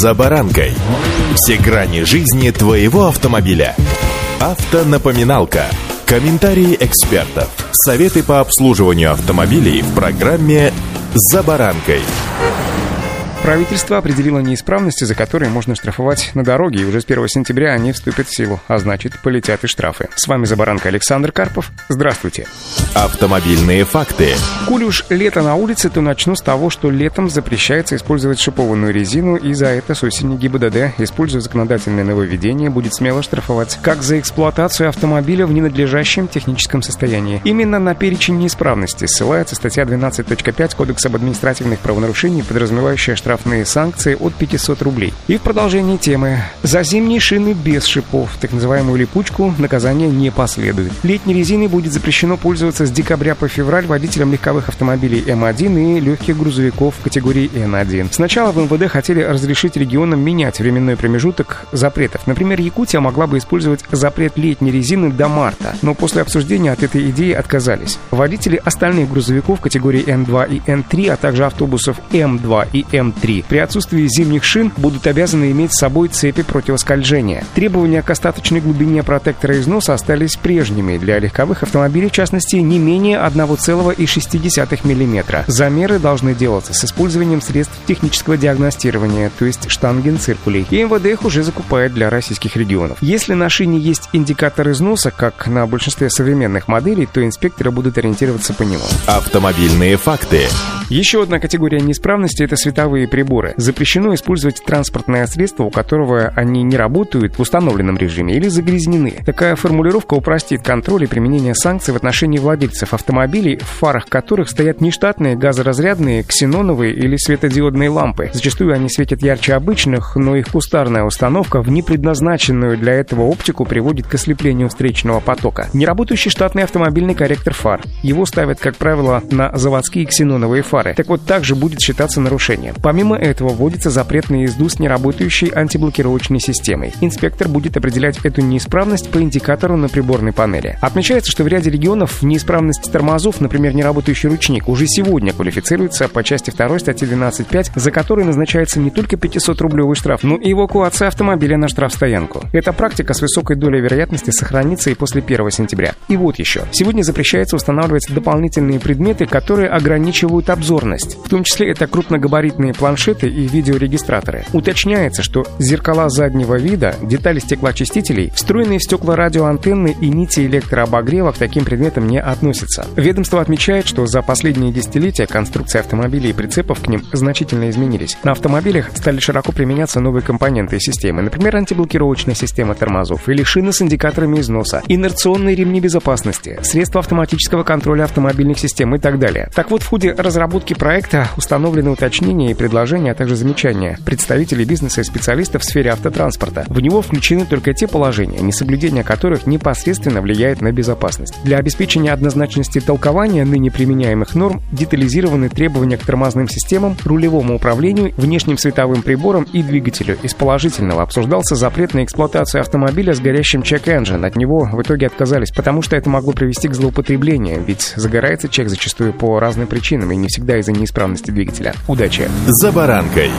«За баранкой». Все грани жизни твоего автомобиля. Автонапоминалка. Комментарии экспертов. Советы по обслуживанию автомобилей в программе «За баранкой». Правительство определило неисправности, за которые можно штрафовать на дороге, и уже с 1 сентября они вступят в силу, а значит, полетят и штрафы. С вами «За баранкой» Александр Карпов. Здравствуйте. Автомобильные факты. Коль уж лето на улице, то начну с того, что летом запрещается использовать шипованную резину, и за это с осени ГИБДД, используя законодательное нововведение, будет смело штрафовать как за эксплуатацию автомобиля в ненадлежащем техническом состоянии. Именно на перечень неисправности ссылается статья 12.5 Кодекса об административных правонарушениях, подразумевающая штраф штрафные санкции от 500 рублей. И в продолжении темы. За зимние шины без шипов, так называемую липучку, наказание не последует. Летней резиной будет запрещено пользоваться с декабря по февраль водителям легковых автомобилей М1 и легких грузовиков категории Н1. Сначала в МВД хотели разрешить регионам менять временной промежуток запретов. Например, Якутия могла бы использовать запрет летней резины до марта, но после обсуждения от этой идеи отказались. Водители остальных грузовиков категории Н2 и Н3, а также автобусов М2 и М3 3. При отсутствии зимних шин будут обязаны иметь с собой цепи противоскольжения. Требования к остаточной глубине протектора износа остались прежними. Для легковых автомобилей, в частности, не менее 1,6 мм. Замеры должны делаться с использованием средств технического диагностирования, то есть штангенциркулей. И МВД их уже закупает для российских регионов. Если на шине есть индикатор износа, как на большинстве современных моделей, то инспекторы будут ориентироваться по нему. Автомобильные факты. Еще одна категория неисправности – это световые приборы. Запрещено использовать транспортное средство, у которого они не работают в установленном режиме или загрязнены. Такая формулировка упростит контроль и применение санкций в отношении владельцев автомобилей, в фарах которых стоят нештатные газоразрядные, ксеноновые или светодиодные лампы. Зачастую они светят ярче обычных, но их кустарная установка в непредназначенную для этого оптику приводит к ослеплению встречного потока. Неработающий штатный автомобильный корректор фар. Его ставят, как правило, на заводские ксеноновые фары. Так вот, также будет считаться нарушением. Помимо этого, вводится запрет на езду с неработающей антиблокировочной системой. Инспектор будет определять эту неисправность по индикатору на приборной панели. Отмечается, что в ряде регионов неисправность тормозов, например, неработающий ручник, уже сегодня квалифицируется по части 2 статьи 12.5, за которой назначается не только 500-рублевый штраф, но и эвакуация автомобиля на штрафстоянку. Эта практика с высокой долей вероятности сохранится и после 1 сентября. И вот еще. Сегодня запрещается устанавливать дополнительные предметы, которые ограничивают обзор обзорность. В том числе это крупногабаритные планшеты и видеорегистраторы. Уточняется, что зеркала заднего вида, детали стеклоочистителей, встроенные в стекла радиоантенны и нити электрообогрева к таким предметам не относятся. Ведомство отмечает, что за последние десятилетия конструкция автомобилей и прицепов к ним значительно изменились. На автомобилях стали широко применяться новые компоненты и системы, например, антиблокировочная система тормозов или шины с индикаторами износа, инерционные ремни безопасности, средства автоматического контроля автомобильных систем и так далее. Так вот, в ходе разработки проекта установлены уточнения и предложения, а также замечания представителей бизнеса и специалистов в сфере автотранспорта. В него включены только те положения, несоблюдение которых непосредственно влияет на безопасность. Для обеспечения однозначности толкования ныне применяемых норм детализированы требования к тормозным системам, рулевому управлению, внешним световым приборам и двигателю. Из положительного обсуждался запрет на эксплуатацию автомобиля с горящим чек-энджин. От него в итоге отказались, потому что это могло привести к злоупотреблению, ведь загорается чек зачастую по разным причинам и не всегда из-за неисправности двигателя. Удачи! «За баранкой»